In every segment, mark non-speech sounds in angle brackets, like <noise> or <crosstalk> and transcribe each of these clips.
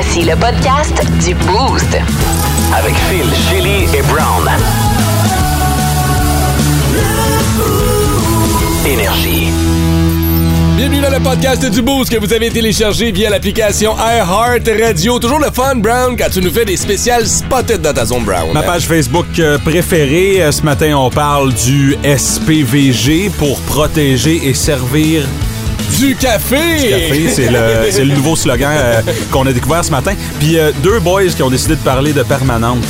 Voici le podcast du Boost. Avec Phil, Chili et Brown. Énergie. Bienvenue dans le podcast du Boost que vous avez téléchargé via l'application iHeart Radio. Toujours le fun, Brown, quand tu nous fais des spéciales spotted dans ta zone Brown. Ma page Facebook euh, préférée, euh, ce matin, on parle du SPVG pour protéger et servir Du café! du café. C'est le, <laughs> c'est le nouveau slogan euh, qu'on a découvert ce matin. Puis euh, deux boys qui ont décidé de parler de permanente.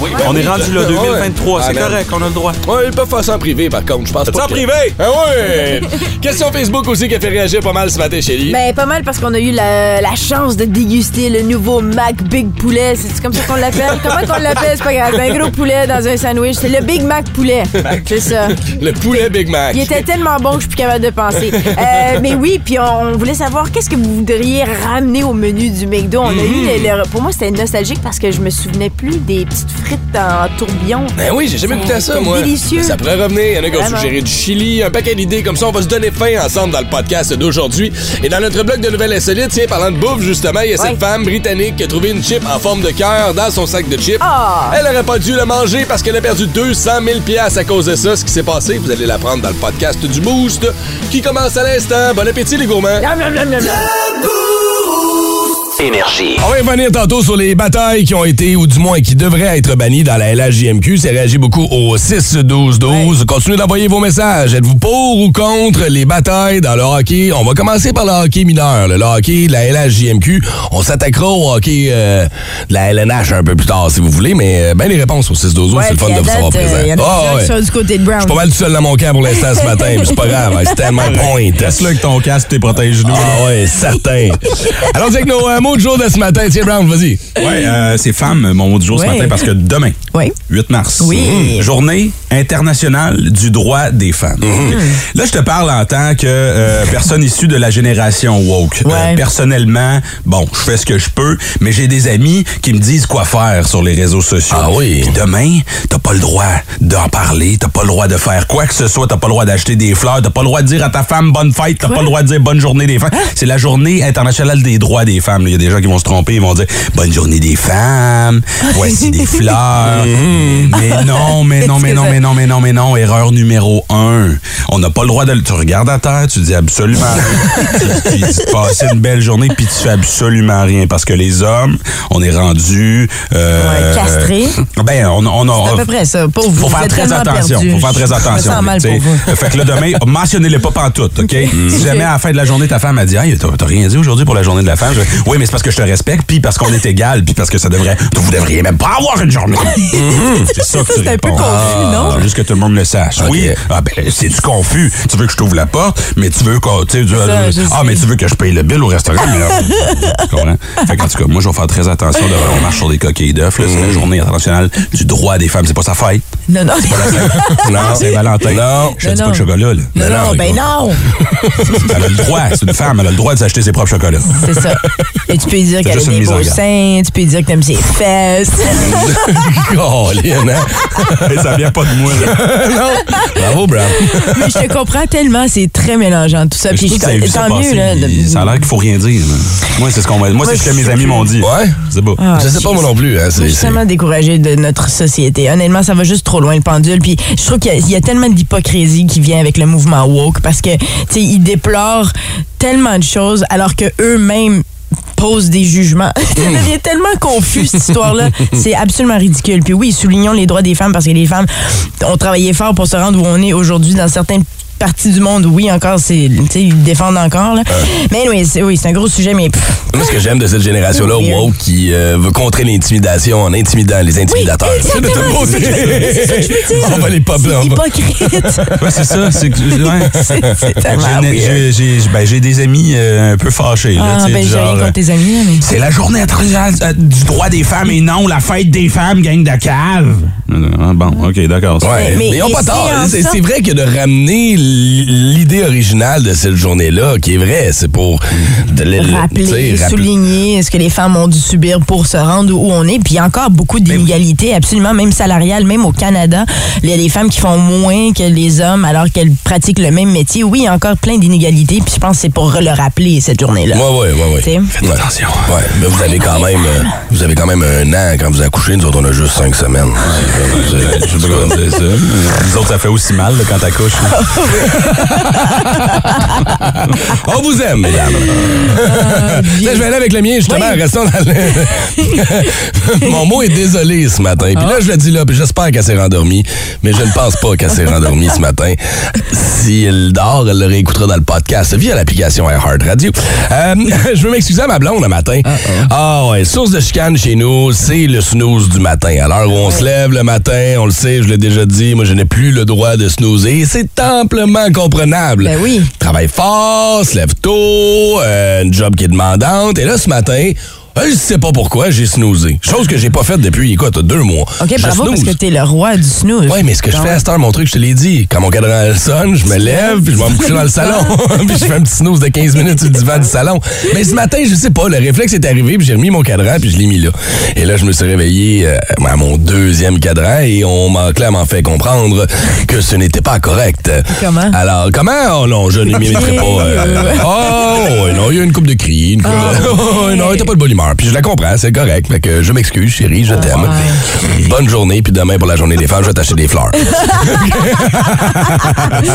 On est rendu là, Ouais. 2023. Ah, c'est man. correct, on a le droit. Ouais, ils peuvent faire ça en privé, par contre. Je pense pas. en que- privé? Ah ouais! Question Facebook aussi qui a fait réagir pas mal ce matin, Chélie. Ben, pas mal parce qu'on a eu la, la chance de déguster le nouveau Mac Big Poulet. C'est comme ça qu'on l'appelle? Comment qu'on l'appelle? C'est pas grave. Un gros poulet dans un sandwich. C'est le Big Mac Poulet. C'est ça. Le poulet Big Mac. Il était tellement bon que je suis plus capable de penser. Euh, mais oui, puis on, on voulait savoir qu'est-ce que vous voudriez ramener au menu du McDo. On a eu le- le- pour moi c'était nostalgique parce que je me souvenais plus des petites frites en tourbillon. Ben oui, j'ai jamais goûté à ça, moi. délicieux. Ça pourrait revenir. Il y en a qui ont suggéré du chili, un paquet d'idées comme ça. On va se donner faim ensemble dans le podcast d'aujourd'hui. Et dans notre blog de nouvelles insolites, tiens, parlant de bouffe, justement, il y a Ouais. cette femme britannique qui a trouvé une chip en forme de cœur dans son sac de chips. Ah! Elle aurait pas dû le manger parce qu'elle a perdu 200 000 piastres à cause de ça. Ce qui s'est passé, vous allez l'apprendre dans le podcast du Boost qui commence à l'instant. Bon appétit, les gourmands. Énergie. On va revenir tantôt sur les batailles qui ont été, ou du moins qui devraient être bannies dans la LHJMQ. C'est réagi beaucoup au 6-12-12. Continuez d'envoyer vos messages. Êtes-vous pour ou contre les batailles dans le hockey? On va commencer par le hockey mineur, le hockey de la LHJMQ. On s'attaquera au hockey euh, de la LNH un peu plus tard, si vous voulez, mais euh, ben les réponses au 6-12-12, c'est le fun de vous savoir euh, présent. Ouais. du côté de Brown. Je suis pas mal tout seul dans mon camp pour l'instant ce <laughs> matin, mais c'est pas grave. C'est tellement point. Reste là avec ton casque, t'es protège-nous. Ah ouais, certain. <laughs> Alors, avec nos euh, mots de jour de ce matin. Tiens, Brown, vas-y. Ouais, euh, c'est femme, mon mot du jour ce matin, parce que demain, Oui. 8 mars, Oui. journée internationale du droit des femmes. Là, je te parle en tant que euh, personne issue de la génération woke. Euh, personnellement, bon, je fais ce que je peux, mais j'ai des amis qui me disent quoi faire sur les réseaux sociaux. Ah oui. Puis demain, t'as pas le droit d'en parler, t'as pas le droit de faire quoi que ce soit, t'as pas le droit d'acheter des fleurs, t'as pas le droit de dire à ta femme bonne fête, t'as pas le droit de dire bonne journée des femmes. C'est la journée internationale des droits des femmes. Il y a des gens qui vont se tromper, ils vont dire bonne journée des femmes, voici des <laughs> fleurs. mais non, mais non, mais non, mais non, mais non, mais non, erreur numéro un. On n'a pas le droit de... le- Tu regardes à terre, tu dis absolument rien. tu, tu dis passer une belle journée, puis tu fais absolument rien. Parce que les hommes, on est rendus... euh, Ouais, castrés. Ben, on, on a... C'est à peu près ça. Pauvre vous. Faut faire très attention. perdus. Faut faire très Je me attention. sens mal pour vous. Fait que là, demain, <laughs> mentionnez-les pas pantoute, OK? Si jamais à la fin de la journée, ta femme a dit, hey, t'as rien dit aujourd'hui pour la journée de la femme. Oui, mais c'est parce que je te respecte, puis parce qu'on est égal, puis parce que ça devrait, vous devriez même pas avoir une journée. <laughs> c'est ça que tu c'est un peu confus, non? Juste que tout le monde le sache. Oui. Ah, ben, c'est du confus? Tu veux que je t'ouvre la porte, mais tu veux qu'on, tu sais, je ah, sais. mais tu veux que je paye le bill au restaurant, mais là, <laughs> tu comprends? Fait qu'en tout cas, moi, je vais faire très attention. De, on marche sur des coquilles d'œufs. C'est la journée internationale du droit des femmes. C'est pas sa fête. Non, non. <laughs> Non, c'est Valentin. Non. Je dis Non, pas de non. chocolat, là. Non, non, ben non. <laughs> Elle a le droit, c'est une femme, elle a le droit de s'acheter ses propres chocolats. C'est ça. Et tu peux dire qu'elle a des en beaux seins, tu peux dire que t'aimes ses fesses. Colin, hein? ça vient pas de moi, là. <laughs> non. Bravo, Brown. Mais je te comprends tellement, c'est très mélangeant tout ça. Puis je que ça tant mieux, là. de- Ça a l'air qu'il faut rien dire. là. Moi, c'est ce qu'on m'a Moi, c'est ce que mes amis m'ont dit. Ouais. C'est beau. Ah, je sais pas moi non plus. Hein, Je c'est, suis tellement découragée de notre société. Honnêtement, ça va juste trop loin le pendule. Puis je trouve qu'il y y, a tellement d'hypocrisie qui vient avec le mouvement woke parce que tu sais ils déplorent tellement de choses alors que eux-mêmes posent des jugements. <laughs> ça devient tellement confus cette histoire-là. C'est absolument ridicule. Puis oui, soulignons les droits des femmes parce que les femmes ont travaillé fort pour se rendre où on est aujourd'hui dans certaines parties du monde. Oui, encore, c'est, tu sais, ils défendent encore. Là. Mais oui, c'est, oui, c'est un gros sujet, mais pff, Moi, ce que j'aime de cette génération-là, Oui. woke, qui euh, veut contrer l'intimidation en intimidant les intimidateurs. C'est de exactement, tout c'est ça que je veux- c'est ça que je veux dire. <laughs> On va les pas va- hypocrite. <laughs> Ouais, c'est ça. C'est que- ouais. <laughs> c'est c'est tellement J'ai- weird. j'ai- J'ai ben, j'ai des amis euh, un peu fâchés. là, Ah, ben, du j'ai rien genre, contre tes amis, là, mais... C'est la journée internationale euh, du droit des femmes et non la fête des femmes, gang de cave. Ah, bon, OK, d'accord. Ouais, Mais- mais, ils ont mais pas c'est tort. C'est vrai que de ramener l'idée originale de cette journée-là, qui est vraie, c'est pour de rappeler, souligner ce que les femmes ont dû subir pour se rendre où on est. Puis il y a encore beaucoup d'inégalités, absolument, même salariales, même au Canada. Il y a des femmes qui font moins que les hommes alors qu'elles pratiquent le même métier. Oui, il y a encore plein d'inégalités. Puis je pense que c'est pour le rappeler cette journée-là. Ouais, ouais, ouais, ouais. T'sais. Faites attention. Ouais, mais vous avez quand même, euh, vous avez quand même un an quand vous accouchez. Nous autres, on a juste cinq semaines. Je sais pas comment dire ça. Nous autres, ça fait aussi mal là, quand t'accouches. <laughs> On vous aime, mesdames. Là, je vais aller avec le mien, justement. Oui. Restons dans le... <laughs> Mon mot est désolé ce matin. Puis là, je le dis là, puis j'espère qu'elle s'est rendormie. Mais je ne pense pas qu'elle s'est rendormie ce matin. Si elle dort, elle le réécoutera dans le podcast via l'application iHeart Radio. Euh, <laughs> je veux m'excuser à ma blonde le matin. Ah ouais, source de chicane chez nous, c'est le snooze du matin. À l'heure où on se lève le matin, on le sait, je l'ai déjà dit, moi je n'ai plus le droit de snoozer. C'est amplement comprenable. Ben oui. Travaille fort, se lève tôt, euh, une job qui est demandante. Et là, ce matin, je sais pas pourquoi, j'ai snoozé. Chose que j'ai pas faite depuis, écoute, deux mois. OK, Je bravo, parce que t'es le roi du snooze. Oui, mais ce que je fais à cette heure, mon truc, je te l'ai dit. Quand mon cadran sonne, je me lève, puis je vais me coucher dans le salon. <laughs> puis je fais un petit snooze de 15 minutes sur le divan du salon. Mais ce matin, je sais pas, le réflexe est arrivé, puis j'ai remis mon cadran, puis je l'ai mis là. Et là, je me suis réveillé euh, à mon deuxième cadran, et on m'a clairement fait comprendre que ce n'était pas correct. Comment? Alors, comment? Oh non, je ne m'imiterai pas. euh, <laughs> oh, ouais, non, il y a une coupe de cris. Une coupe de... <laughs> Oh, non, était pas de bonne Puis je la comprends, c'est correct. Fait que je m'excuse, chérie, je t'aime. Bonne journée, puis demain, pour la journée des femmes, je vais t'acheter des fleurs.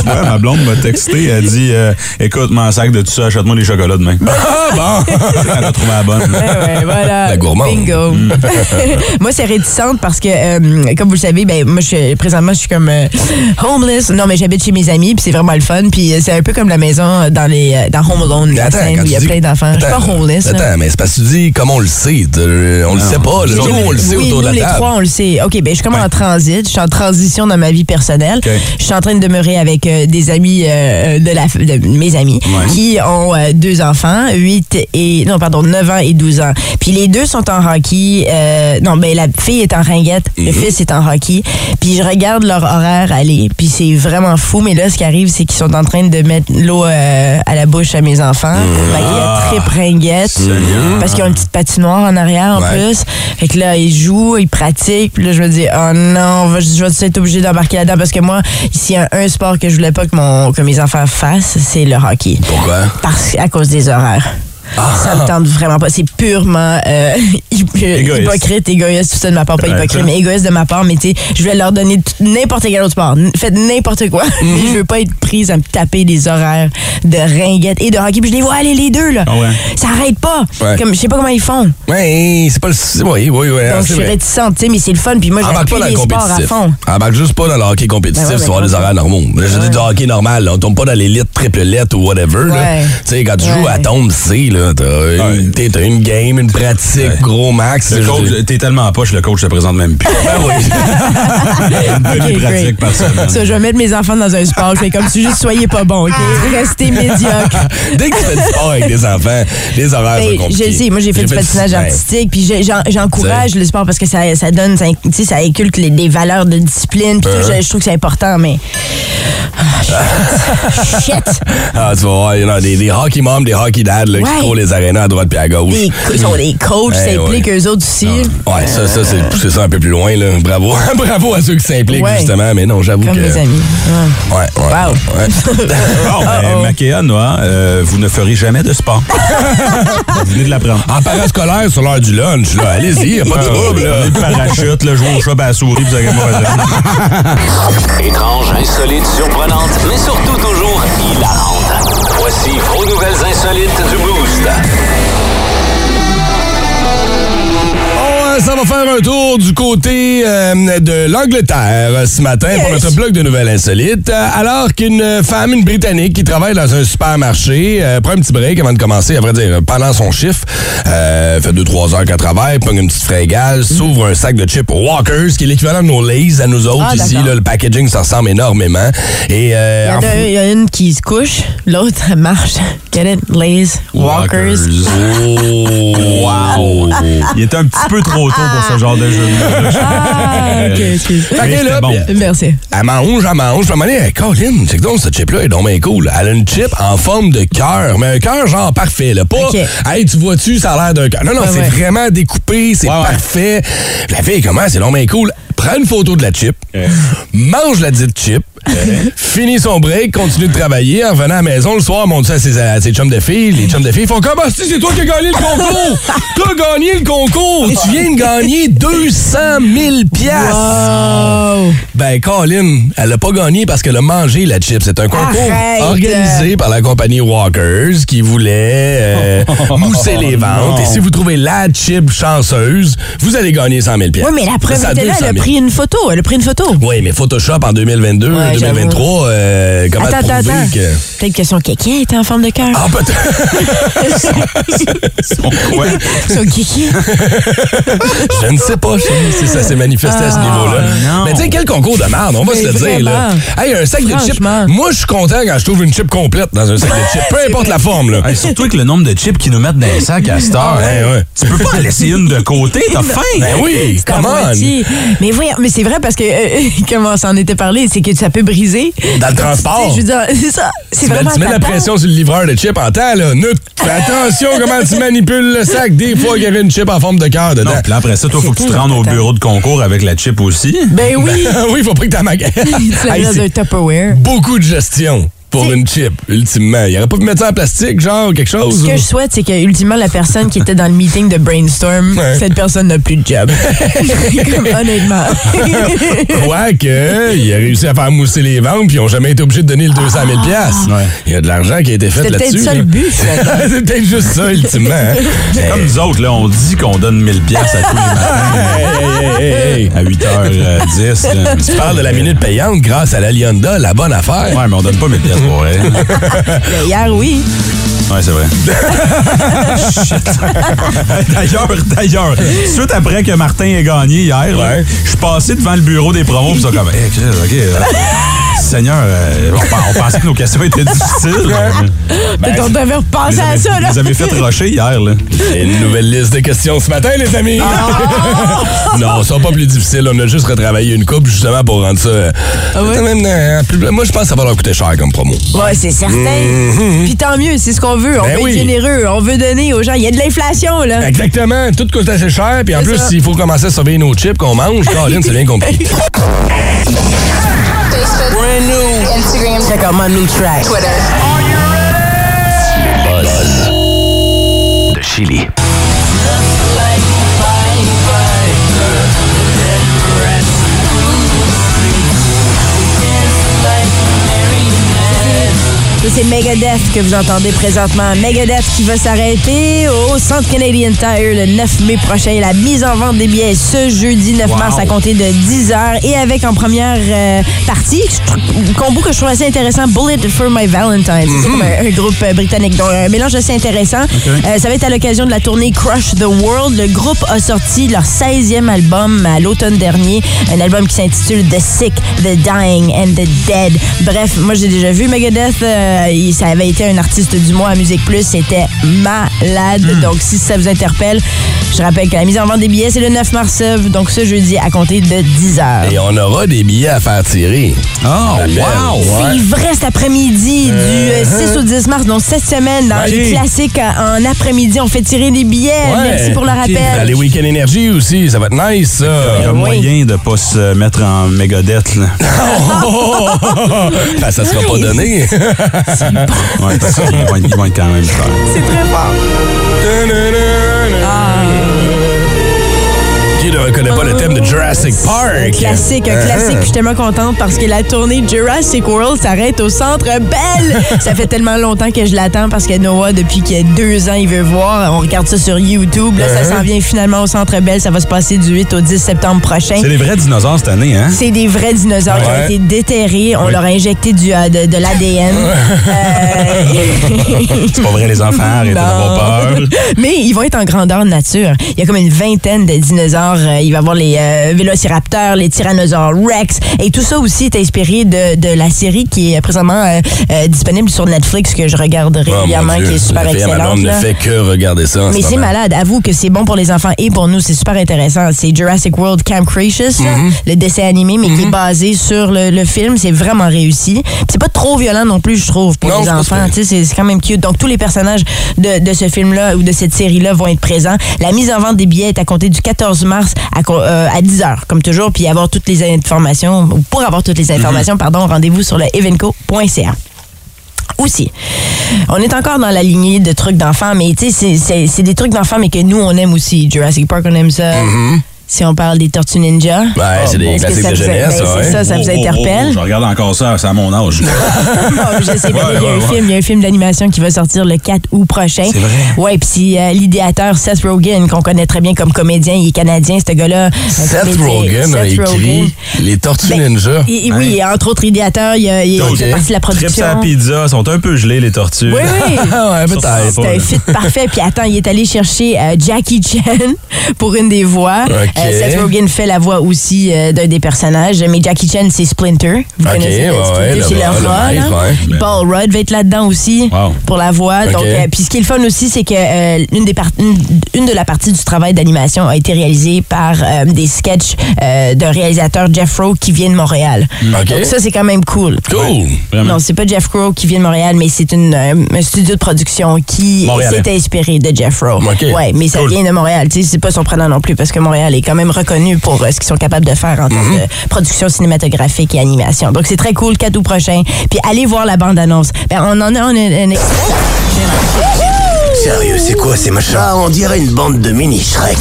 Ouais, ma blonde m'a texté, elle dit euh, Écoute, mon sac de tout ça, achète-moi des chocolats demain. ah, bon! Elle a trouvé la bonne. Ouais, ouais, voilà. La gourmande. Bingo. <laughs> moi, c'est réticente parce que, euh, comme vous le savez, ben, moi, je suis, présentement, je suis comme euh, homeless. Non, mais j'habite chez mes amis, puis c'est vraiment le fun. Puis c'est un peu comme la maison dans les dans Home Alone, la Attends, scène où il y a plein d'enfants. Je suis pas Attends, homeless. là. Attends, mais c'est parce que tu dis comme on le sait. De- On le sait pas. Le Nous on le sait oui, autour de nous, la les table. trois, on le sait. OK, ben je suis comme en transit. Je suis en transition dans ma vie personnelle. Je suis en train de demeurer avec euh, des amis euh, de, la, de mes amis Ouais. qui ont euh, deux enfants, 8 et... Non, pardon, 9 ans et 12 ans. Puis les deux sont en hockey. euh, non, ben la fille est en ringuette, Mhm. le fils est en hockey. Puis je regarde leur horaire aller. Puis c'est vraiment fou. Mais là, ce qui arrive, c'est qu'ils sont en train de mettre l'eau euh, à la bouche à mes enfants. Mhm. Qu'il y a trip ringuette. Parce qu'ils ont une petite patinoire en arrière en Ouais. plus. Fait que là, ils jouent, ils pratiquent. Puis là, je me dis, oh non, va- je vais être obligée d'embarquer là-dedans parce que moi, s'il y a un sport que je voulais pas que, mon, que mes enfants fassent, c'est le hockey. Pourquoi? Parce à cause des horaires. Ça me tente vraiment pas. C'est purement <laughs> euh, Égoïste. hypocrite, égoïste, tout ça de ma part. Pas hypocrite, mais égoïste de ma part. Mais tu sais, je vais leur donner n'importe quel autre sport. Faites n'importe quoi. <laughs> Mhm. je veux pas être prise à me taper des horaires de ringuette et de hockey. Puis je les vois aller les deux, là. Ah ouais. Ça arrête pas. Ouais. Comme, je sais pas comment ils font. Oui, c'est pas le. Oui, oui, oui. Donc, ah, je c'est suis réticente, tu sais, mais c'est le fun. Puis moi, j'appuie pas dans les le sports à fond. Embarque juste pas dans le hockey compétitif, Ben ouais, ben des horaires normaux. Je dis du hockey normal, là, on tombe pas dans l'élite, triple lettre ou whatever. Tu sais, quand tu joues à tombe C, là, t'as une, t'es- t'as une game, une pratique, gros max. Le je- coach, t'es tellement poche, le coach te présente même plus. <laughs> Ben oui. Pratique par semaine. Ça, je vais mettre mes enfants dans un sport. Je fais comme si juste soyez pas bon, OK? Restez médiocre. Dès que tu fais du sport avec des enfants, les horaires Ben, sont je compliqués. le sais, moi j'ai fait du patinage artistique, puis j'ai- j'en- j'encourage le sport parce que ça, ça donne, ça, tu sais, ça inculque les- des valeurs de discipline, puis je, je trouve que c'est important, mais. Ah, shit! shit. <laughs> Ah, tu vas voir, il y en a des, des hockey moms, des hockey dads là, Ouais. qui les arénas à droite puis à gauche. Ils sont des coachs, Ouais, s'impliquent ouais. eux autres aussi. Ouais, ça, ça c'est pousser ça un peu plus loin. Là. Bravo. <laughs> Bravo à ceux qui s'impliquent, Ouais. justement. Mais non, j'avoue Comme que. mes amis. Ouais. Ouais, ouais. Wow. ouais. Bon, <laughs> ben, Noah, euh, vous ne ferez jamais de sport. <laughs> vous venez de l'apprendre. En parascolaire, sur l'heure du lunch, là, allez-y, y a pas de trouble. Là. Le parachute, le jouer au chat à la souris, vous avez moi Étrange, insolite, surprenante, mais surtout toujours hilarante. Voici vos nouvelles On s'en va faire un tour du côté euh, de l'Angleterre ce matin pour notre blog de nouvelles insolites. Alors qu'une femme, une Britannique qui travaille dans un supermarché, euh, prend un petit break avant de commencer, à vrai dire, pendant son chiffre, euh, fait 2-3 heures qu'elle travaille, pogne une petite frégale, s'ouvre un sac de chips Walkers, qui est l'équivalent de nos Lays à nous autres Ah, ici. Là, le packaging, ça ressemble énormément. Et, euh, Il y, en en a, il y a une qui se couche, l'autre elle marche. Get it? Lays, walkers. <laughs> Oh, wow. il était un petit peu trop tôt pour ce genre de jeu. Ah, <laughs> ok. Fait que là, bon. Merci. Elle mange, elle mange. Moment donné, hey, Colin, c'est que donc cette chip-là est donc bien cool. Elle a une chip en forme de cœur, mais un cœur genre parfait. Là. Pas, hey, tu vois-tu, ça a l'air d'un cœur. Non, non, Ouais, c'est ouais. vraiment découpé, c'est Ouais, parfait. La fille, comment, c'est donc bien cool. Prends une photo de la chip, mange la dite chip, finit son break, continue de travailler. En revenant à la maison le soir, montre ça à ses, à ses chums de filles. Les chums de filles font Comment c'est c'est toi qui as gagné le concours? <laughs> T'as gagné le concours! Tu viens de gagner 200 000 piastres! Oh. Ben, Colin, elle a pas gagné parce qu'elle a mangé la chip. C'est un concours Arrête. organisé par la compagnie Walkers qui voulait euh, <laughs> mousser les ventes. Et si vous trouvez la chip chanceuse, vous allez gagner 100 000 Oui, mais la preuve était là, 200 elle a 000. pris une photo. Elle a pris une photo. Oui, mais Photoshop en 2022, Ouais, 2023, euh, comment Attends, attends, prouver attends. que... Peut-être que son kéké était en forme de cœur. Ah, peut-être. <laughs> Son quoi? Son kéké. Je ne sais pas si ça s'est manifesté à ce Ah, niveau-là. non. Mais tu sais, quel concours de merde, on va Mais se le dire. Là. Hey, un sac de chips. Moi, je suis content quand je trouve une chip complète dans un sac de chips. Peu importe la forme. Là. Hey, surtout avec le nombre de chips qu'ils nous mettent dans les sacs à cette heure. Ouais. Tu peux pas en laisser une de côté, t'as faim. Ben oui, moitié. Mais voyons, mais c'est vrai parce que, euh, <laughs> comme on s'en était parlé, c'est que ça peut briser. Dans le Tu transport. sais, Je veux dire, c'est ça. C'est Tu mets, vraiment tu mets la pression sur le livreur de chip en temps, là. Ne- fais attention <laughs> comment tu manipules le sac. Des fois, il y avait une chip en forme de cœur dedans. Non, puis là, après ça, toi, faut que tu te rendes au bureau de concours avec la chip aussi. Ben oui. <laughs> oui, il faut pas que <laughs> tu tu dans un Tupperware. beaucoup de gestion pour C'est- une chip, ultimement. Il aurait pas pu mettre ça en plastique, genre, quelque chose? Ce que ou- je souhaite, c'est que ultimement la personne qui était dans le meeting de brainstorm, <laughs> Ouais. cette personne n'a plus de job. <laughs> Comme, honnêtement. <laughs> Quoique, il a réussi à faire mousser les ventes, puis ils n'ont jamais été obligés de donner le 200 000 Ouais. Il y a de l'argent qui a été fait C'était là-dessus. peut-être ça là. le but. C'est peut-être juste ça, ultimement. hein. C'est comme nous autres, là, on dit qu'on donne 1000 pièces à tous les matins Hey, hey, hey, hey. à 8h10. là. Tu parles de la minute payante grâce à l'Alianda, la bonne affaire. Ouais, mais on donne pas 1000 vrai. <laughs> Mais hier, oui. Ouais, c'est vrai. Shit. <laughs> d'ailleurs, d'ailleurs, suite après que Martin ait gagné hier, Ouais. je suis passé devant le bureau des promos pis ça comme, hey, Chris, OK. euh, Seigneur, euh, on, on pensait que nos questions étaient difficiles. Peut-être on devait repenser Vous à avez, ça, là. vous avez fait rusher hier, là. Et une nouvelle liste de questions ce matin, les amis. <laughs> non, ça sera pas plus difficile. On a juste retravaillé une coupe justement pour rendre ça. euh, Ah ouais? quand même, euh, plus- moi, je pense que ça va leur coûter cher comme promo. Ouais, c'est certain. Puis tant mieux, c'est ce qu'on veut. On Ben veut oui. être généreux, on veut donner aux gens. Il y a de l'inflation, là. Exactement. Tout coûte assez cher. Puis en plus, s'il faut commencer à surveiller nos chips qu'on mange, <laughs> Caroline, c'est bien compliqué. Facebook, brand new. Instagram, check out my new track. Twitter. Buzz de Chili. Ça, c'est Megadeth que vous entendez présentement. Megadeth qui va s'arrêter au Centre Canadian Tire le 9 mai prochain. La mise en vente des billets ce jeudi 9 mars à compter de 10 h Et avec en première euh, partie, combo que je trouve assez intéressant, Bullet for My Valentine. C'est comme un, un groupe euh, britannique. Donc, un mélange assez intéressant. Euh, ça va être à l'occasion de la tournée Crush the World. Le groupe a sorti leur 16e album à l'automne dernier. Un album qui s'intitule The Sick, The Dying and The Dead. Bref, moi, j'ai déjà vu Megadeth. Euh, il- ça avait été un artiste du mois à Musique Plus. C'était malade. Donc, si ça vous interpelle, je rappelle que la mise en vente des billets, c'est le 9 mars. euh, Donc, ce jeudi à compter de 10 h. Et on aura des billets à faire tirer. Oh, wow! C'est vrai cet après-midi du euh, 6 au 10 mars, donc cette semaine, dans Ouais. les classiques euh, en après-midi, on fait tirer des billets. Ouais. Merci pour le Dans rappel. les week-end énergie aussi, ça va être nice, ça. Il y a Oui. moyen de pas se mettre en Megadeth, là. Ben, <laughs> <laughs> ça sera pas donné. <laughs> Ouais, parce qu'ils vont, être- ils vont être quand même chers. C'est très fort. Qui le thème de Jurassic Park? Un classique, un Ah. classique. Puis je suis tellement contente parce que la tournée Jurassic World s'arrête au Centre Bell. <laughs> ça fait tellement longtemps que je l'attends parce que Noah, depuis qu'il y a deux ans, il veut voir. On regarde ça sur YouTube. Là, ça s'en vient finalement au Centre Bell. Ça va se passer du 8 au 10 septembre prochain. C'est des vrais dinosaures cette année, hein? C'est des vrais dinosaures qui Ouais. ont été déterrés. On leur a injecté du, euh, de, de l'ADN. <laughs> C'est pas vrai, les enfants, arrêtez d'avoir peur. <laughs> Mais ils vont être en grandeur nature. Il y a comme une vingtaine de dinosaures. Euh, Il va y avoir les euh, vélociraptors, les tyrannosaures Rex. Et tout ça aussi est inspiré de, de la série qui est présentement euh, euh, disponible sur Netflix, que je regarde Oh, régulièrement, Dieu. qui est super La excellente. ne fait que regarder ça. en Mais ce c'est moment. malade. Avoue que c'est bon pour les enfants et pour nous. C'est super intéressant. C'est Jurassic World Camp Cretaceous, Mm-hmm. le dessin animé, mais qui est basé sur le, le film. C'est vraiment réussi. C'est pas trop violent non plus, je trouve, pour Non, les enfants. C'est c'est quand même cute. Donc, tous les personnages de, de ce film-là ou de cette série-là vont être présents. La mise en vente des billets est à compter du 14 mars à, euh, à 10 h, comme toujours. Puis avoir toutes les informations, ou pour avoir toutes les informations, pardon, rendez-vous sur le evenco.ca aussi. On est encore dans la lignée de trucs d'enfants, mais tu sais, c'est- des trucs d'enfants, mais que nous, on aime aussi. Jurassic Park, on aime ça. Si on parle des Tortues Ninja. Ouais, c'est des Est-ce que classiques ça de vous- jeunesse, ben, ouais. c'est ça, ça vous Oh, oh, oh, interpelle? oh, je regarde encore ça, c'est à mon âge. Non, <laughs> je sais, mais Ouais, il y a un ouais, ouais. film, il y a un film d'animation qui va sortir le 4 août prochain. C'est vrai? Ouais, puis euh, l'idéateur Seth Rogen qu'on connaît très bien comme comédien, il est canadien ce gars-là. Seth comédien. Rogen a Seth Rogen. écrit Les Tortues Ben, Ninja. Oui, entre autres idéateurs, il, fait partie de la Trips production. à la pizza, sont un peu gelés, les tortues. Oui, oui. <laughs> Ah ouais, peut-être. C'est un fit parfait. Puis attends, il est allé chercher euh, Jackie Chan <laughs> pour une des voix. Euh, Seth Rogen fait la voix aussi euh, d'un des personnages. Mais Jackie Chan, c'est Splinter. Vous OK, connaissez ouais, Splinter, ouais, c'est le- le, le rat, maître, là. ouais. Paul Rudd va être là-dedans aussi Wow. pour la voix. Donc, OK. euh, puis ce qui est le fun aussi, c'est que euh, une, des par- une, une de la partie du travail d'animation a été réalisée par euh, des sketchs euh, d'un réalisateur Jeff Rowe qui vient de Montréal. OK. Donc ça, c'est quand même cool. Cool. Vraiment. Non, c'est pas Jeff Crow qui vient de Montréal, mais c'est une, euh, un studio de production qui Montréalais. s'est inspiré de Jeff Rowe. OK. Ouais, mais ça Cool. vient de Montréal. Tu sais, c'est pas surprenant non plus parce que Montréal est quand même reconnu pour euh, ce qu'ils sont capables de faire en termes Mhm. de production cinématographique et animation. Donc c'est très cool, 4 août prochain. Puis allez voir la bande-annonce. Ben, on en a un, un extrait. Sérieux, c'est quoi ces machins? Ah, on dirait une bande de mini Shrek.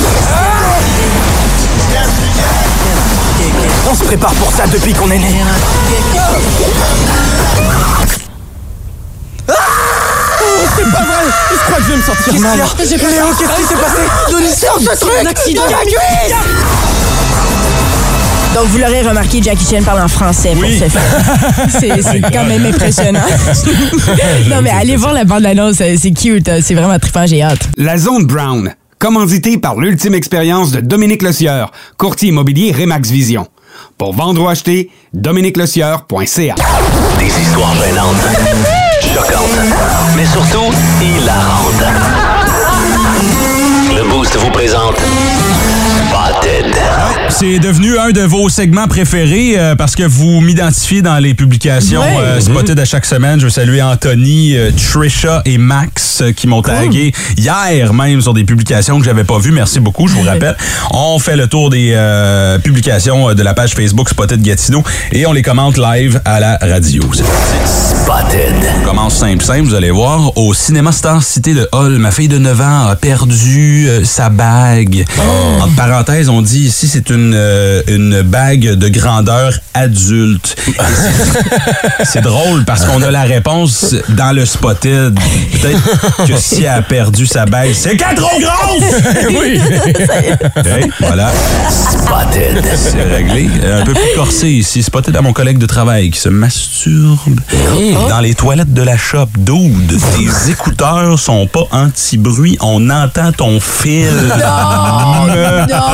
On se prépare pour ça depuis qu'on est né. C'est pas vrai Je crois que je vais me sortir mal. Léo, qu'est-ce qui s'est passé Denis, sors ce truc Dans la cuisse Donc vous l'aurez remarqué, Jackie Chan parle en français pour ce film. C'est quand même impressionnant. <laughs> non mais allez voir la bande-annonce, c'est c'est cute, c'est vraiment trippant, j'ai hâte. La Zone Brown, commanditée par l'ultime expérience de Dominique Lecieur, courtier immobilier Remax Vision. Pour vendre ou acheter, dominiquelecieur.ca. Des histoires gênantes, choquantes, mais surtout hilarantes. Le Boost vous présente. C'est devenu un de vos segments préférés euh, parce que vous m'identifiez dans les publications Ouais. euh, Spotted à chaque semaine. Je veux saluer Anthony, euh, Trisha et Max euh, qui m'ont tagué hier même sur des publications que j'avais pas vues. Merci beaucoup, je vous rappelle. On fait le tour des euh, publications de la page Facebook Spotted Gatineau et on les commente live à la radio. Spotted. On commence simple, simple, vous allez voir. Au cinéma Star Cité de Hall, ma fille de 9 ans a perdu euh, sa bague. Entre on dit ici c'est une, euh, une bague de grandeur adulte. <laughs> C'est- drôle parce qu'on a la réponse dans le spotted. Peut-être que si elle a perdu sa bague, c'est qu'elle est trop grosse! <laughs> oui. Voilà. Spotted. C'est réglé. Un peu plus corsé ici. Spotted à mon collègue de travail qui se masturbe dans les toilettes de la shop. Dude, tes écouteurs sont pas anti-bruit. On entend ton fil. Non!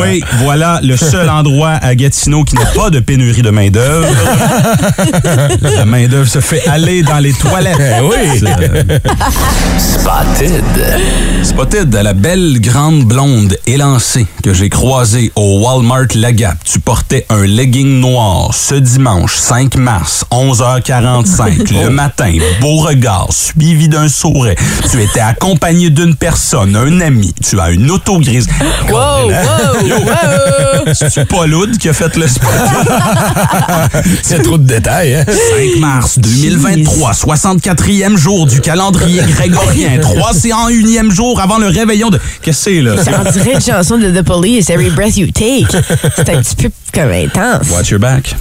Oui, voilà le seul endroit à Gatineau qui n'a pas de pénurie de main-d'œuvre. <laughs> La main-d'œuvre se fait aller dans les toilettes. oui. Spotted. Spotted, la belle grande blonde élancée que j'ai croisée au Walmart La Gap. Tu portais un legging noir ce dimanche 5 mars, 11h45, le matin, beau regard, suivi d'un sourire. Tu étais accompagné d'une personne, un ami. Tu as une auto grise. Wow, wow, wow! C'est pas Loud qui a fait le spot? <laughs> C'est trop de détails, hein? 5 mars 2023, 64e jour du calendrier grégorien, <laughs> 301e jour avant le réveillon de... Qu'est-ce que c'est, là? Ça en dirait une chanson de The Police, Every Breath You Take. C'est un petit peu comme intense. Watch your back.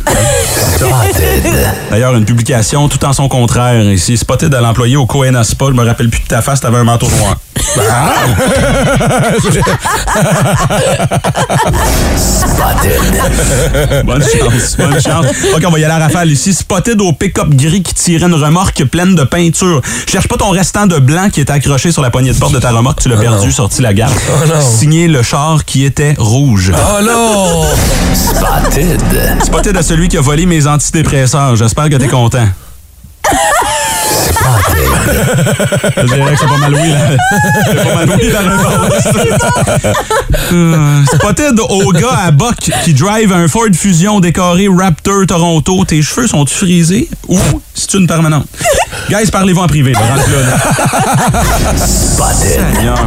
D'ailleurs, une publication tout en son contraire ici. Spotted à l'employé au Coena Spa. Je me rappelle plus de ta face, t'avais un manteau noir. <laughs> Bonne chance, bonne chance. OK, on va y aller à rafale ici. Spotted au pick-up gris qui tirait une remorque pleine de peinture. Cherche pas ton restant de blanc qui était accroché sur la poignée de porte de ta remorque. Tu l'as perdu, sorti la gare. Signé le char qui était rouge. Oh non! Spotted. Spotted à celui qui a volé mes antidépresseurs. J'espère que t'es content. Je dirais que c'est pas mal oui, là. C'est pas mal oui, la réponse. Spotted au gars à Buck qui drive un Ford Fusion décoré Raptor Toronto. Tes cheveux sont-ils frisés? Ou c'est une permanente? Guys, parlez-vous en privé. là, rentre là, là. Seigneur.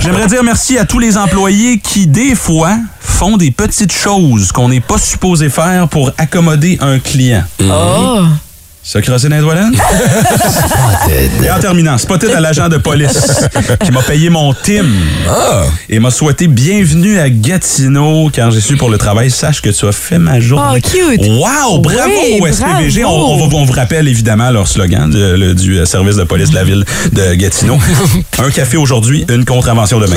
J'aimerais dire merci à tous les employés qui, des fois, font des petites choses qu'on n'est pas supposé faire pour accommoder un client. Oh! Se crosser dans les là? Et en terminant, spotted à l'agent de police qui m'a payé mon team et m'a souhaité bienvenue à Gatineau quand j'ai su pour le travail. Sache que tu as fait ma journée. Oh, cute. Wow! Bravo Oui, au SPVG. bravo. On, on va- on vous rappelle évidemment leur slogan de- le- du euh, service de police de la ville de Gatineau. <laughs> un café aujourd'hui, une contravention demain.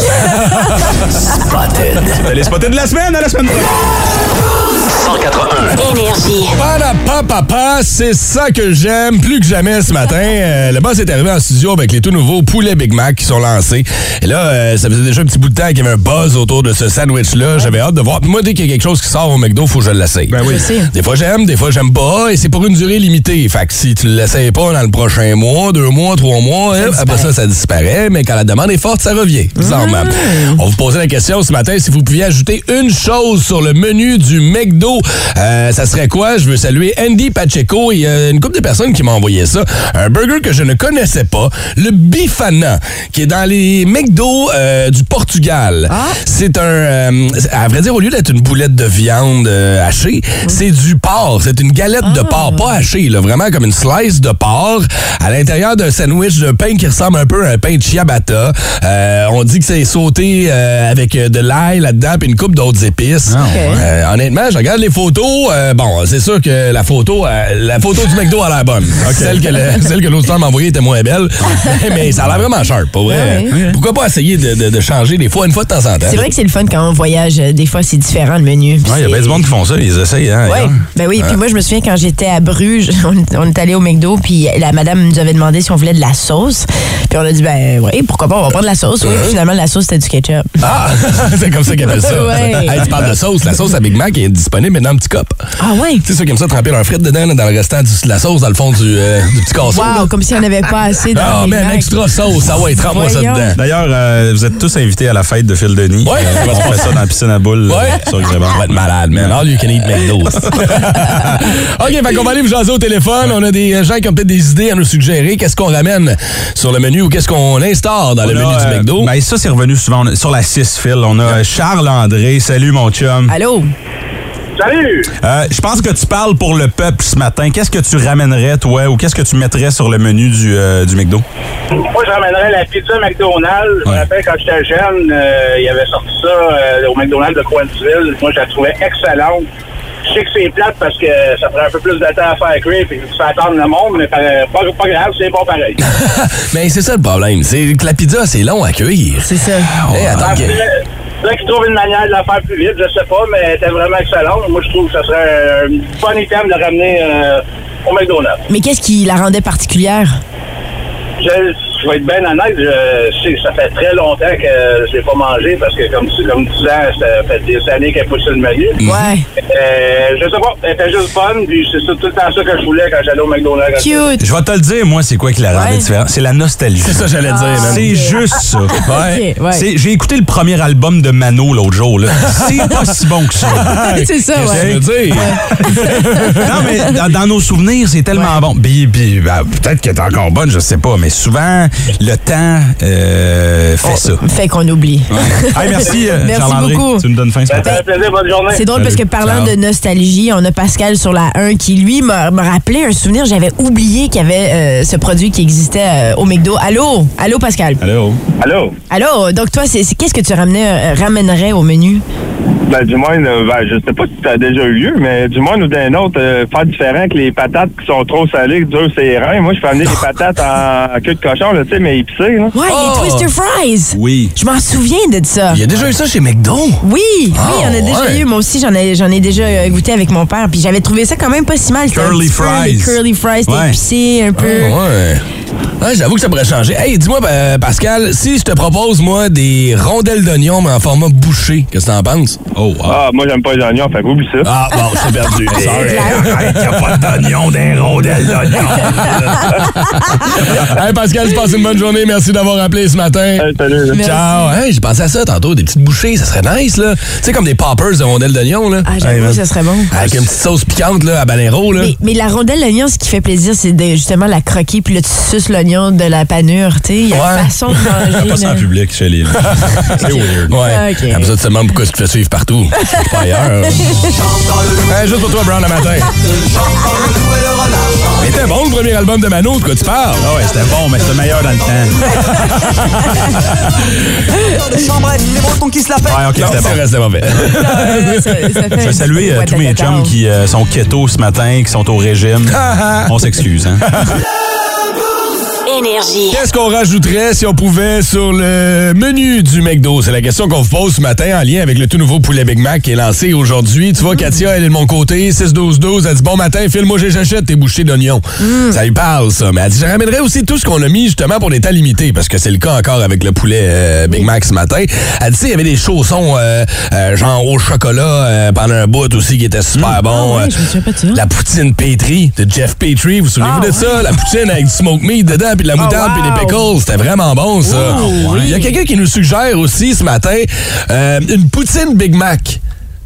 Spotted. C'était les spotted de la semaine. À la semaine prochaine. 181. Énergie. Papa, papa, c'est ça que j'aime plus que jamais ce matin. Euh, le boss est arrivé en studio avec les tout nouveaux poulets Big Mac qui sont lancés. Et là, euh, ça faisait déjà un petit bout de temps qu'il y avait un buzz autour de ce sandwich-là. J'avais hâte de voir. Moi, dès qu'il y a quelque chose qui sort au McDo, faut que je l'essaye. Ben oui. Des fois j'aime, des fois j'aime pas, et c'est pour une durée limitée. Fait que si tu l'essayes pas dans le prochain mois, deux mois, trois mois, hein, après ça, ça disparaît, mais quand la demande est forte, ça revient. Bizarrement. On vous posait la question ce matin si vous pouviez ajouter une chose sur le menu du McDo, euh, ça serait quoi? Je veux saluer Andy Pacheco. Il y a une couple de personnes qui m'ont envoyé ça. Un burger que je ne connaissais pas, le Bifana, qui est dans les McDo euh, du Portugal. C'est un, euh, à vrai dire, au lieu d'être une boulette de viande euh, hachée, c'est du porc. C'est une galette de porc, pas hachée, là, vraiment comme une slice de porc à l'intérieur d'un sandwich de pain qui ressemble un peu à un pain de ciabatta. On dit que c'est sauté avec de l'ail là-dedans puis une coupe d'autres épices. Euh, honnêtement, je regarde les photos. bon, c'est sûr que la photo, la photo du McDo a l'air bonne. Celle que le- celle que l'autre m'a envoyée était moins belle, <laughs> mais ça a l'air vraiment sharp, pour vrai. Ouais. Pourquoi pas essayer de, de- de changer des fois, une fois de temps en temps? C'est vrai que c'est le fun quand on voyage. euh, Des fois, c'est différent le menu. Ouais, il y a c'est- bien du monde qui font ça, ils essayent. Hein, Ouais. Ben oui, puis moi je me souviens quand j'étais à Bruges, <laughs> on, on est allé au McDo, puis la madame nous avait demandé si on voulait de la sauce. Puis on a dit ben oui, pourquoi pas, on va prendre de la sauce. Oui, finalement la sauce c'était du ketchup. Ah, <laughs> c'est comme ça qu'ils appellent ça. Ouais. Hey, tu parles de sauce. La sauce à Big Mac est disponible maintenant en petit cup. Ah ouais? Tu sais, ceux qui aiment ça tremper leur frite dedans, dans le restant du- de la sauce, dans le fond du, euh, du petit casseau. là. Wow, comme si on n'avait pas assez dans Ah, le man, Mac. extra sauce. Ah ouais, trempe-moi ça Voyons. dedans. D'ailleurs, euh, vous êtes tous invités à la fête de Phil Denis. Ouais. Euh, on fait ça dans la piscine à boules Ouais. euh, sur Gréban. On va être malade, man. All you can eat McDo. <laughs> OK, fait qu'on va aller vous jaser au téléphone. On a des gens qui ont peut-être des idées à nous suggérer. Qu'est-ce qu'on ramène sur le menu ou qu'est-ce qu'on instaure dans le On menu a, du euh, McDo? ben, ça, c'est revenu souvent On a- sur la 6 Phil. On a Charles André. Salut, mon chum. Allô? Salut! Euh, Je pense que tu parles pour le peuple ce matin. Qu'est-ce que tu ramènerais, toi, ou qu'est-ce que tu mettrais sur le menu du, euh, du McDo? Moi, je ramènerais la pizza McDonald's. Je me rappelle quand j'étais jeune, euh, il avait sorti ça euh, au McDonald's de Coinsville. Moi, je la trouvais excellente. Je sais que c'est plate parce que ça prend un peu plus de temps à faire cuire et ça attendre le monde, mais pas, pas, pas grave, c'est bon pareil. <laughs> Mais c'est ça le problème. C'est que la pizza, c'est long à cuire. C'est ça. Hey, attends, que- là qu'ils trouvent une manière de la faire plus vite, je sais pas, mais elle était vraiment excellente. Moi, je trouve que ça serait un bon item de ramener euh, au McDonald's. Mais qu'est-ce qui la rendait particulière? Je, je vais être bien honnête, je sais que ça fait très longtemps que je l'ai pas mangé parce que comme, tu- comme tu ça fait des années qu'elle pousse sur le menu. Ouais. Euh, je sais pas, elle était juste bonne, puis c'est tout le temps ça que je voulais quand j'allais au McDonald's. Cute. Je vais te le dire, moi, c'est quoi qui la rendait Ouais. différente? C'est la nostalgie. C'est ça que j'allais dire, man. C'est juste ça. <laughs> Ok, ouais. J'ai écouté le premier album de Mano l'autre jour. C'est pas <laughs> si bon que ça. C'est ça, Qu'est-ce que ouais. dire? Non, mais dans, dans nos souvenirs, c'est tellement bon. Puis, puis, ben, peut-être qu'elle est encore bonne, je sais pas. Mais souvent, le temps euh, fait ça. Fait qu'on oublie. Hey, merci, euh, <laughs> Merci beaucoup. Tu me donnes fin ce Ça matin. fait un plaisir, bonne journée. C'est drôle parce que parlant Ciao. de nostalgie, on a Pascal sur la 1 qui, lui, m'a rappelé un souvenir. J'avais oublié qu'il y avait euh, ce produit qui existait euh, au McDo. Allô? Allô, Pascal? Allô? Allô? Allô? Donc, toi, c'est c'est- qu'est-ce que tu ramenais, euh, ramènerais au menu? Ben, du moins, ben, je sais pas si ça a déjà eu lieu, mais du moins, ou d'un autre, euh, faire différent que les patates qui sont trop salées, durent ses reins. Moi, je fais amener des <laughs> patates en queue de cochon, là, tu sais, mais épicées, là. Ouais, Oh! les Twister Fries. Oui. Je m'en souviens de ça. Il y a déjà eu ça chez McDo? Oui, oui, Ah, on a déjà ouais. eu. Moi aussi, j'en ai, j'en ai déjà euh, goûté avec mon père. Puis j'avais trouvé ça quand même pas si mal. Curly fries. les curly fries, c'était épicé un peu. Ouais. Ouais, j'avoue que ça pourrait changer. Hey, dis-moi, ben, Pascal, si je te propose, moi, des rondelles d'oignon, mais en format bouché, qu'est-ce que t'en penses? Oh, wow. Ah, moi, j'aime pas les oignons, fait qu'oublie ça. Ah, bon, c'est perdu. <laughs> Sorry. Arrête, y a pas d'oignon d'un rondelle d'oignon. <laughs> hey, Pascal, tu passes une bonne journée. Merci d'avoir appelé ce matin. Hey, salut, là. Ciao. Hey, j'ai pensé à ça tantôt, des petites bouchées, ça serait nice, là. Tu sais, comme des poppers de rondelles d'oignon, là. Ah, j'avoue, Hey, ça serait bon. Avec une petite sauce piquante, là, à balero, là. Mais, mais la rondelle d'oignon, ce qui fait plaisir, c'est justement la croquer, puis là, tu suces l'oignon de la panure. Tu sais, il y a Ouais. une façon de <laughs> manger. Pas ça en public chez les. <laughs> C'est weird. Ouais. Ah, ok. Après ça, tu te demandes pourquoi tu te fais suivre partout? Pas ailleurs. Hey, <laughs> juste pour toi, Brown, le matin. C'était bon, le premier album de Mano, de quoi tu parles? Ah ouais, c'était bon, mais c'était meilleur dans le temps. Ouais, ok, Non, c'était c'est bon. vrai, c'était mauvais. Ça- ça fait Je petit saluer euh, tous mes chums qui euh, sont keto ce matin, qui sont au régime. On s'excuse, hein? Énergie. Qu'est-ce qu'on rajouterait si on pouvait sur le menu du McDo? C'est la question qu'on vous pose ce matin en lien avec le tout nouveau poulet Big Mac qui est lancé aujourd'hui. Tu vois, Katia, elle est de mon côté, 6-12-12. Elle dit Bon matin, file-moi, j'achète tes bouchées d'oignons. Ça lui parle, ça. Mais elle dit Je ramènerais aussi tout ce qu'on a mis justement pour des temps limités, parce que c'est le cas encore avec le poulet euh, Big Mac ce matin. Elle dit Tu sais, il y avait des chaussons euh, euh, genre au chocolat euh, pendant un bout aussi qui était super bon. Ah ouais, je me souviens pas de ça. la poutine Petri de Jeff Petri, vous vous souvenez-vous Ah, de ça? La poutine avec du smoke meat dedans, puis de la moutarde, wow. puis des pickles. C'était vraiment bon, ça. Oh, Il y a quelqu'un qui nous suggère aussi ce matin euh, une poutine Big Mac.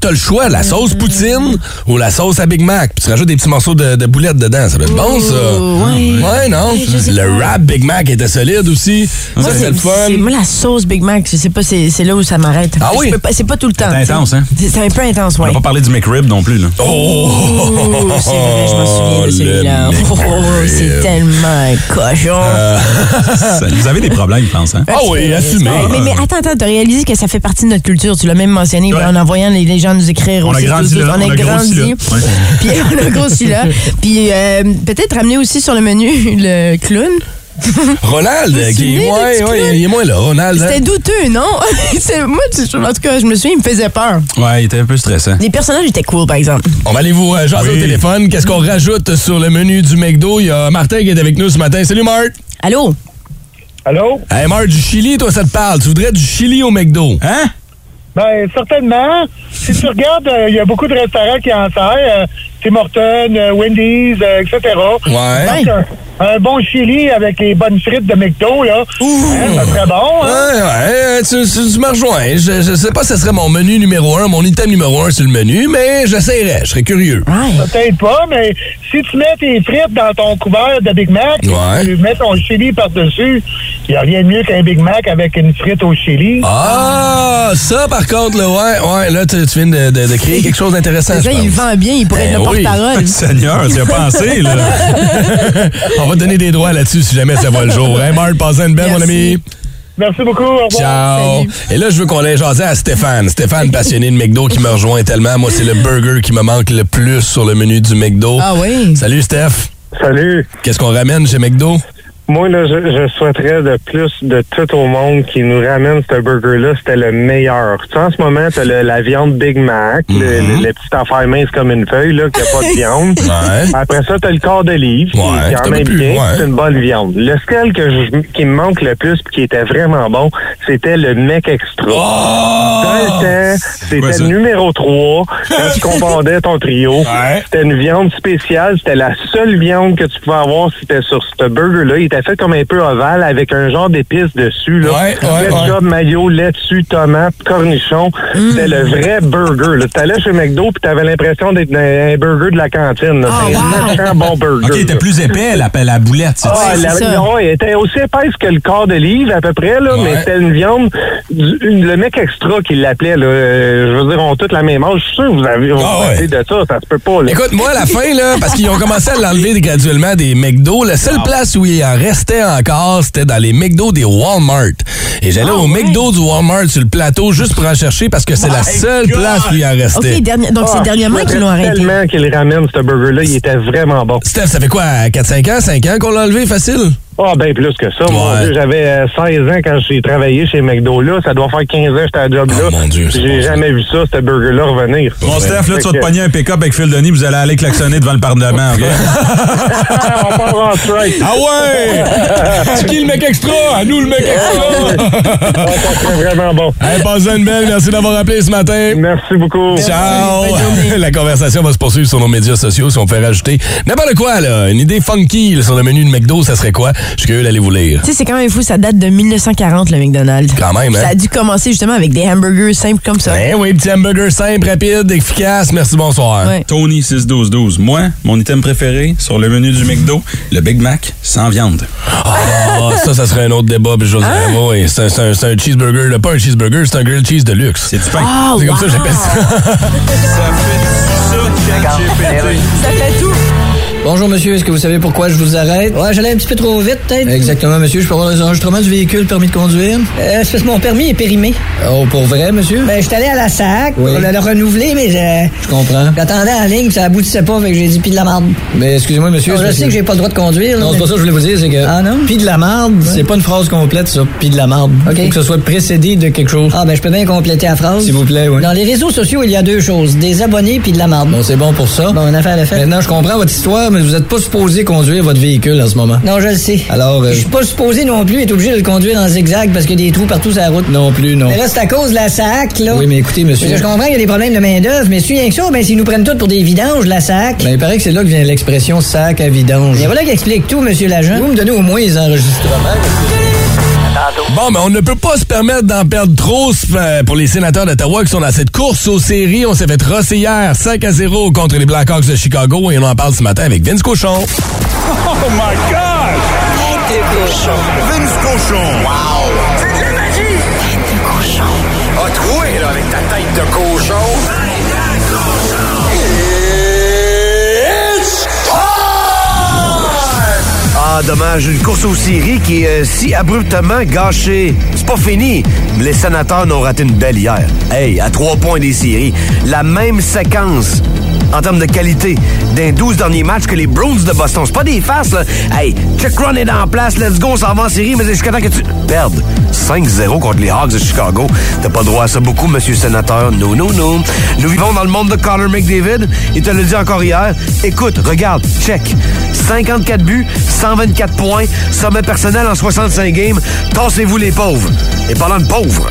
T'as le choix, la sauce poutine ou la sauce à Big Mac. Puis tu rajoutes des petits morceaux de, de boulettes dedans. Ça doit être bon, ça. Oh, ouais. Non? Le wrap Big Mac était solide aussi. Moi, ça, c'est le fun. c'est- moi, la sauce Big Mac, je sais pas, c'est c'est là où ça m'arrête. Ah Je oui? peux pas- C'est pas tout le temps. C'est intense, hein? C'est c'est un peu intense, On ouais. n'a pas parlé du McRib non plus, là. Oh! Oh, c'est vrai, je m'en souviens de le celui-là. Oh, c'est tellement un cochon. <laughs> Ça- Vous avez des problèmes, je pense, hein? Ah oui, assumé. Mais, mais attends, attends, t'as réalisé que ça fait partie de notre culture. Tu l'as même mentionné Ouais. en envoyant les, les gens nous écrire On a aussi. grandi là, On a on a grandi. Puis on a grossi là. Puis euh, peut-être ramener aussi sur le menu <laughs> le clown. Ronald, qui est, ouais, ouais, il est moins là, Ronald. hein? C'était douteux, non? <laughs> Moi, en tout cas, je me souviens, il me faisait peur. Ouais, il était un peu stressant. Les personnages étaient cool, par exemple. On va aller vous euh, jaser Oui. au téléphone. Qu'est-ce qu'on rajoute sur le menu du McDo? Il y a Martin qui est avec nous ce matin. Salut, Marc. Allô? Allô? Hey, Marc, du chili, toi, ça te parle. Tu voudrais du chili au McDo? Hein? Ben, certainement. Si tu regardes, euh, il y a beaucoup de restaurants qui en servent. euh, Tim Hortons, euh, Wendy's, euh, etc. Ouais. Donc, un, bon chili avec les bonnes frites de McDo, là, hein, ça serait bon. Ouais, Hein? ouais, tu, tu- tu me rejoins. Je, je sais pas si ce serait mon menu numéro un, mon item numéro un sur le menu, mais j'essaierais. Je serais curieux. Ouais. Peut-être pas, mais si tu mets tes frites dans ton couvert de Big Mac, Ouais. tu mets ton chili par-dessus, il n'y a rien de mieux qu'un Big Mac avec une frite au chili. Ah, ça, par contre, là, ouais, ouais, là, tu, tu viens de, de- de créer quelque chose d'intéressant. Je il pense. vend bien, il pourrait Ben être le oui. porte-parole. <laughs> Seigneur, tu as pensé, là. <laughs> On va te donner des droits là-dessus si jamais ça va le jour. Hein, Marc, passe une belle, mon Merci. ami. Merci beaucoup. Au revoir. Ciao. Salut. Et là, je veux qu'on aille jaser à Stéphane. Stéphane, passionné de McDo, qui me rejoint tellement. Moi, c'est le burger qui me manque le plus sur le menu du McDo. Ah oui? Salut, Steph. Salut. Qu'est-ce qu'on ramène chez McDo? Moi, là, je, je souhaiterais de plus de tout au monde qui nous ramène ce burger-là. C'était le meilleur. Tu sais, en ce moment, t'as le- la viande Big Mac, le, le, le petit affaire mince comme une feuille, là, qui a pas de viande. Ouais. Après ça, t'as le corps de livre, qui, Ouais, qui est quand même bien. ouais. C'est une bonne viande. Le scale que je- qui me manque le plus puis qui était vraiment bon, c'était le mec extra. Oh! Dans le temps, c'était numéro 3. Quand tu commandais ton trio, Ouais. c'était une viande spéciale. C'était la seule viande que tu pouvais avoir si c'était sur ce burger-là. Il était fait comme un peu ovale avec un genre d'épices dessus. Là. Ouais, ouais, Ketchup, mayo, laitue, tomate, cornichon. C'était le vrai burger. Tu allais chez McDo puis t'avais l'impression d'être un burger de la cantine. là. Ah, C'est wow. un bon burger. OK, il était plus épais, la, la boulette, Ah, la, ça. non, elle était aussi épaisse que le corps de livre, à peu près, là, Ouais. mais c'était une viande, du- une- le mec extra qui l'appelait, là, euh, je veux dire, on a toute la même âge. Je suis sûr que vous avez vous Ah de ça, ça se peut pas, là. Écoute, moi, à la fin, là, parce qu'ils ont commencé à l'enlever <laughs> graduellement des McDo, la seule place où il en reste restait encore, c'était dans les McDo des Walmart. Et j'allais Ah, au. McDo du Walmart sur le plateau juste pour en chercher parce que c'est la seule place où il en restait. Dernier- donc c'est Ah, dernièrement qu'ils l'ont arrêté. tellement qu'il ramène ce burger-là. Il était vraiment bon. Steph, ça fait quoi, 4-5 ans, 5 ans qu'on l'a enlevé facile? Ah, bien plus que ça. Mon Ouais. Dieu, j'avais euh, 16 ans quand j'ai travaillé chez McDo. Là, ça doit faire 15 ans que j'étais à la job là. Oh, mon Dieu, c'est J'ai jamais vu ça, ce burger-là, revenir. Bon, Steph, là, tu vas te pogner un pick-up avec Phil Denis, vous allez aller klaxonner devant le Parlement, OK? Ah, <laughs> on part en strike. Ah ouais! C'est <laughs> qui le mec extra? À nous le mec extra! Ah, ça serait vraiment bon. Hey, passez une belle, merci d'avoir appelé ce matin. Merci beaucoup. Ciao! <laughs> La conversation va se poursuivre sur nos médias sociaux si on fait rajouter n'importe quoi, là. Une idée funky là, sur le menu de McDo, ça serait quoi? Je suis curieux d'aller vous lire. Tu sais, c'est quand même fou, ça date de 1940, le McDonald's. Quand même, hein? Ça a dû commencer justement avec des hamburgers simples comme ça. Ben oui, petit hamburger simple, rapide, efficace. Merci, bonsoir. Ouais. Tony 61212. Moi, mon item préféré sur le menu du McDo, le Big Mac sans viande. Ah, ça, ça serait un autre débat. Puis je Hein? oui, c'est un, cheeseburger. là, Pas un cheeseburger, c'est un grilled cheese de luxe. C'est du pain. Ah, C'est comme ça que j'appelle ça. Ça fait tout. Bonjour monsieur, est-ce que vous savez pourquoi je vous arrête? Ouais, j'allais un petit peu trop vite peut-être. Exactement monsieur, je peux avoir les enregistrements du véhicule, permis de conduire? Euh, c'est parce que mon permis est périmé. Oh, pour vrai monsieur? Ben, je suis allé à la SAC Oui. pour le, le renouveler, mais je... Je comprends. J'attendais en ligne, ça aboutissait pas, fait que j'ai dit pis de la marde. Mais excusez-moi monsieur. Non, je sais que j'ai pas le droit de conduire. là, Non, c'est mais- pas ça que je voulais vous dire, c'est que. Ah non? Pis de la marde, c'est pas une phrase complète, ça. Pis de la marde. OK. Faut que ce soit précédé de quelque chose. Ah, ben je peux bien compléter la phrase. S'il vous plaît, oui. Dans les réseaux sociaux, il y a deux choses. Des abonnés puis de la marde. Bon, c'est bon pour ça. Bon, une affaire de fait. Maintenant, je comprends votre histoire, mais vous êtes pas supposé conduire votre véhicule en ce moment. Non, je le sais. Alors, euh, Je suis pas supposé non plus être obligé de le conduire en zigzag parce qu'il y a des trous partout sur la route. non plus, non. Mais là, c'est à cause de la SAC, là. Oui, mais écoutez, monsieur. Parce que je comprends qu'il y a des problèmes de main-d'œuvre, mais si rien que ça, ben, s'ils nous prennent tous pour des vidanges, la SAC. Ben, il paraît que c'est là que vient l'expression sac à vidange. Et voilà qui explique tout, monsieur l'agent. Vous me donnez au moins les enregistrements. Bon, mais on ne peut pas se permettre d'en perdre trop euh, pour les sénateurs d'Ottawa qui sont dans cette course aux séries. On s'est fait rosser hier 5 à 0 contre les Blackhawks de Chicago et on en parle ce matin avec Vince Cochon. Oh my God! Vince Cochon. Wow! C'est de la magie! Tête de cochon. A troué, là, avec ta tête de cochon. Ah, dommage, une course aux séries qui est euh, si abruptement gâchée. C'est pas fini. Les sénateurs n'ont raté une belle hier. Hey, à trois points des séries, la même séquence en termes de qualité d'un 12 derniers matchs que les Bruins de Boston. C'est pas des faces, là. Hey, check run est en place, let's go, on s'en va en série, mais jusqu'à temps que tu perdes 5-0 contre les Hawks de Chicago. T'as pas droit à ça beaucoup, monsieur le sénateur. Non, non, non. Nous vivons dans le monde de Connor McDavid. Il te l'a dit encore hier. Écoute, regarde, check. 54 buts, 124 points, sommet personnel en 65 games. Tassez-vous les pauvres. Et parlant de pauvres,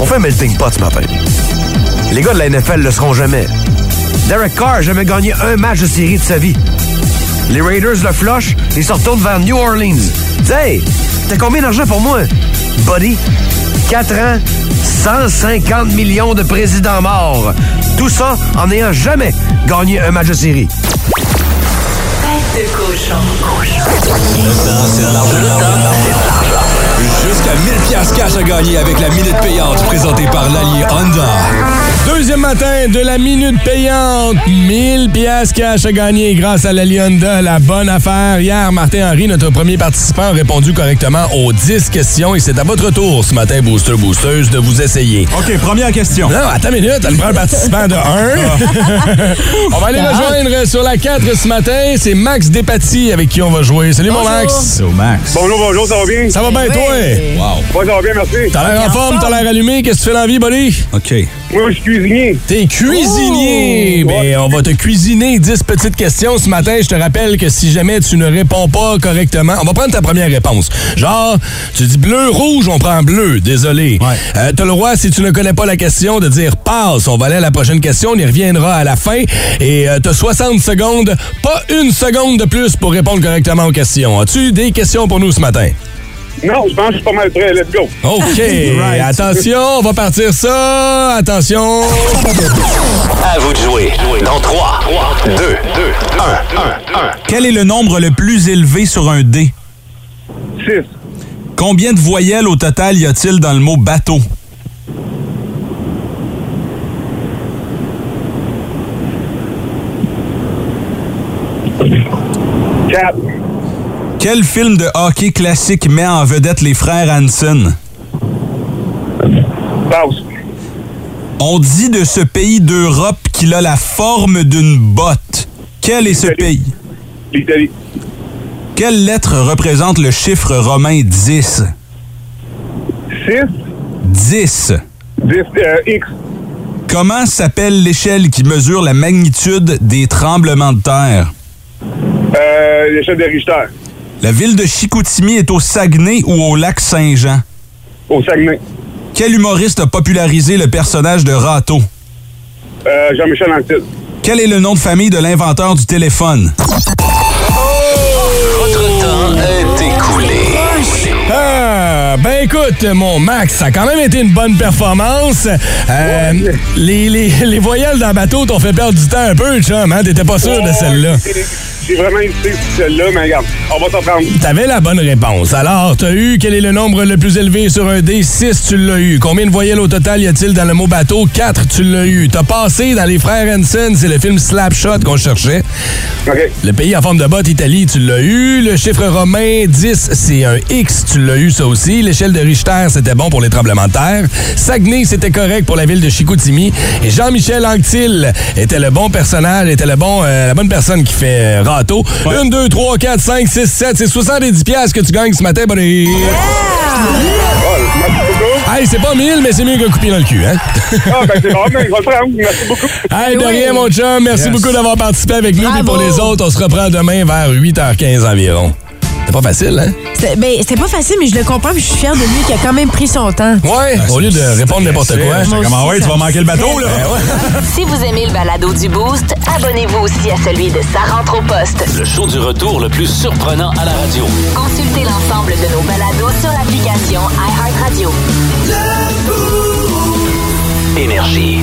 on fait un melting pot ce matin. Les gars de la NFL le seront jamais. Derek Carr a jamais gagné un match de série de sa vie. Les Raiders le flush et se retournent vers New Orleans. Hey, t'as combien d'argent pour moi? Buddy, 4 ans, 150 millions de présidents morts. Tout ça en n'ayant jamais gagné un match de série. Cochon. Jusqu'à 1000 piastres cash à gagner avec la minute payante présentée par l'allié Honda. Deuxième matin de la minute payante. 1000 piastres cash à gagner grâce à l'allié Honda. La bonne affaire. Hier, Martin Henry, notre premier participant, a répondu correctement aux 10 questions et c'est à votre tour ce matin, Booster Boosteuse, de vous essayer. OK, première question. Non, attends une minute, le premier participant de 1. <laughs> on va aller rejoindre sur la 4 ce matin. C'est Max Despatie avec qui on va jouer. Salut mon Max. So, Max. Bonjour, bonjour, ça va bien? Ça va bien toi? Wow. Ça va bien, merci. T'as l'air en forme, t'as l'air allumé. Qu'est-ce que tu fais dans la vie, buddy? OK. Moi, je suis cuisinier. T'es cuisinier! Ben, on va te cuisiner 10 petites questions ce matin. Je te rappelle que si jamais tu ne réponds pas correctement, on va prendre ta première réponse. Genre, tu dis bleu, rouge, on prend bleu. Désolé. Euh, T'as le droit, si tu ne connais pas la question, de dire passe. On va aller à la prochaine question. On y reviendra à la fin. Et euh, t'as 60 secondes, pas une seconde de plus pour répondre correctement aux questions. As-tu des questions pour nous ce matin? Non, je pense que je suis pas mal prêt. Let's go. OK. <laughs> Attention, on va partir ça. Attention. À vous de jouer. Dans 3, 2, 2, 1, 1, 1. Quel est le nombre le plus élevé sur un dé? 6. Combien de voyelles au total y a-t-il dans le mot bateau? Quatre. Quel film de hockey classique met en vedette les frères Hansen? Pause. On dit de ce pays d'Europe qu'il a la forme d'une botte. Quel est ce pays? L'Italie. Quelle lettre représente le chiffre romain 10? 6. 10. 10. euh, X. Comment s'appelle l'échelle qui mesure la magnitude des tremblements de terre? Euh, L'échelle de Richter. La ville de Chicoutimi est au Saguenay ou au lac Saint-Jean? Au Saguenay. Quel humoriste a popularisé le personnage de Rato? Euh, Jean-Michel Anctil. Quel est le nom de famille de l'inventeur du téléphone? Votre temps est écoulé. Ah, ben écoute, mon Max, ça a quand même été une bonne performance. Euh, les, les, les voyelles dans le bateau t'ont fait perdre du temps un peu, chum, hein? T'étais pas sûr de celle-là. J'ai vraiment hésité sur celle-là, mais regarde, on va s'en prendre. T'avais la bonne réponse. Alors, t'as eu quel est le nombre le plus élevé sur un dé? 6, tu l'as eu? Combien de voyelles au total y a-t-il dans le mot bateau? 4, tu l'as eu. T'as passé dans les frères Hansen, c'est le film Slapshot qu'on cherchait. Le pays en forme de botte, Italie, tu l'as eu. Le chiffre romain, 10, c'est un X, tu l'as eu ça aussi. L'échelle de Richter, c'était bon pour les tremblements de terre. Saguenay, c'était correct pour la ville de Chicoutimi. Et Jean-Michel Anctil était le bon personnage, était le bon, euh, la bonne personne qui fait euh, râteau. 1, 2, 3, 4, 5, 6, 7, c'est 70 pièces que tu gagnes ce matin, buddy. Hey, c'est pas 1000, mais c'est mieux qu'un coupé dans le cul, hein? Ah, ben c'est bon, mais je vais le prendre. Merci beaucoup. Hey, de rien, mon chum. Merci Yes. beaucoup d'avoir participé avec nous. Et pour les autres, on se reprend demain vers 8h15 environ. C'est pas facile, hein? C'est ben, c'est pas facile, mais je le comprends puis je suis fière de lui qui a quand même pris son temps. Ouais, au lieu de répondre n'importe quoi. J'étais comme, ah ouais, tu vas manquer le bateau, là. <laughs> Si vous aimez le balado du Boost, abonnez-vous aussi à celui de Sa rentre au poste. Le show du retour le plus surprenant à la radio. Consultez l'ensemble de nos balados sur l'application iHeartRadio. Énergie.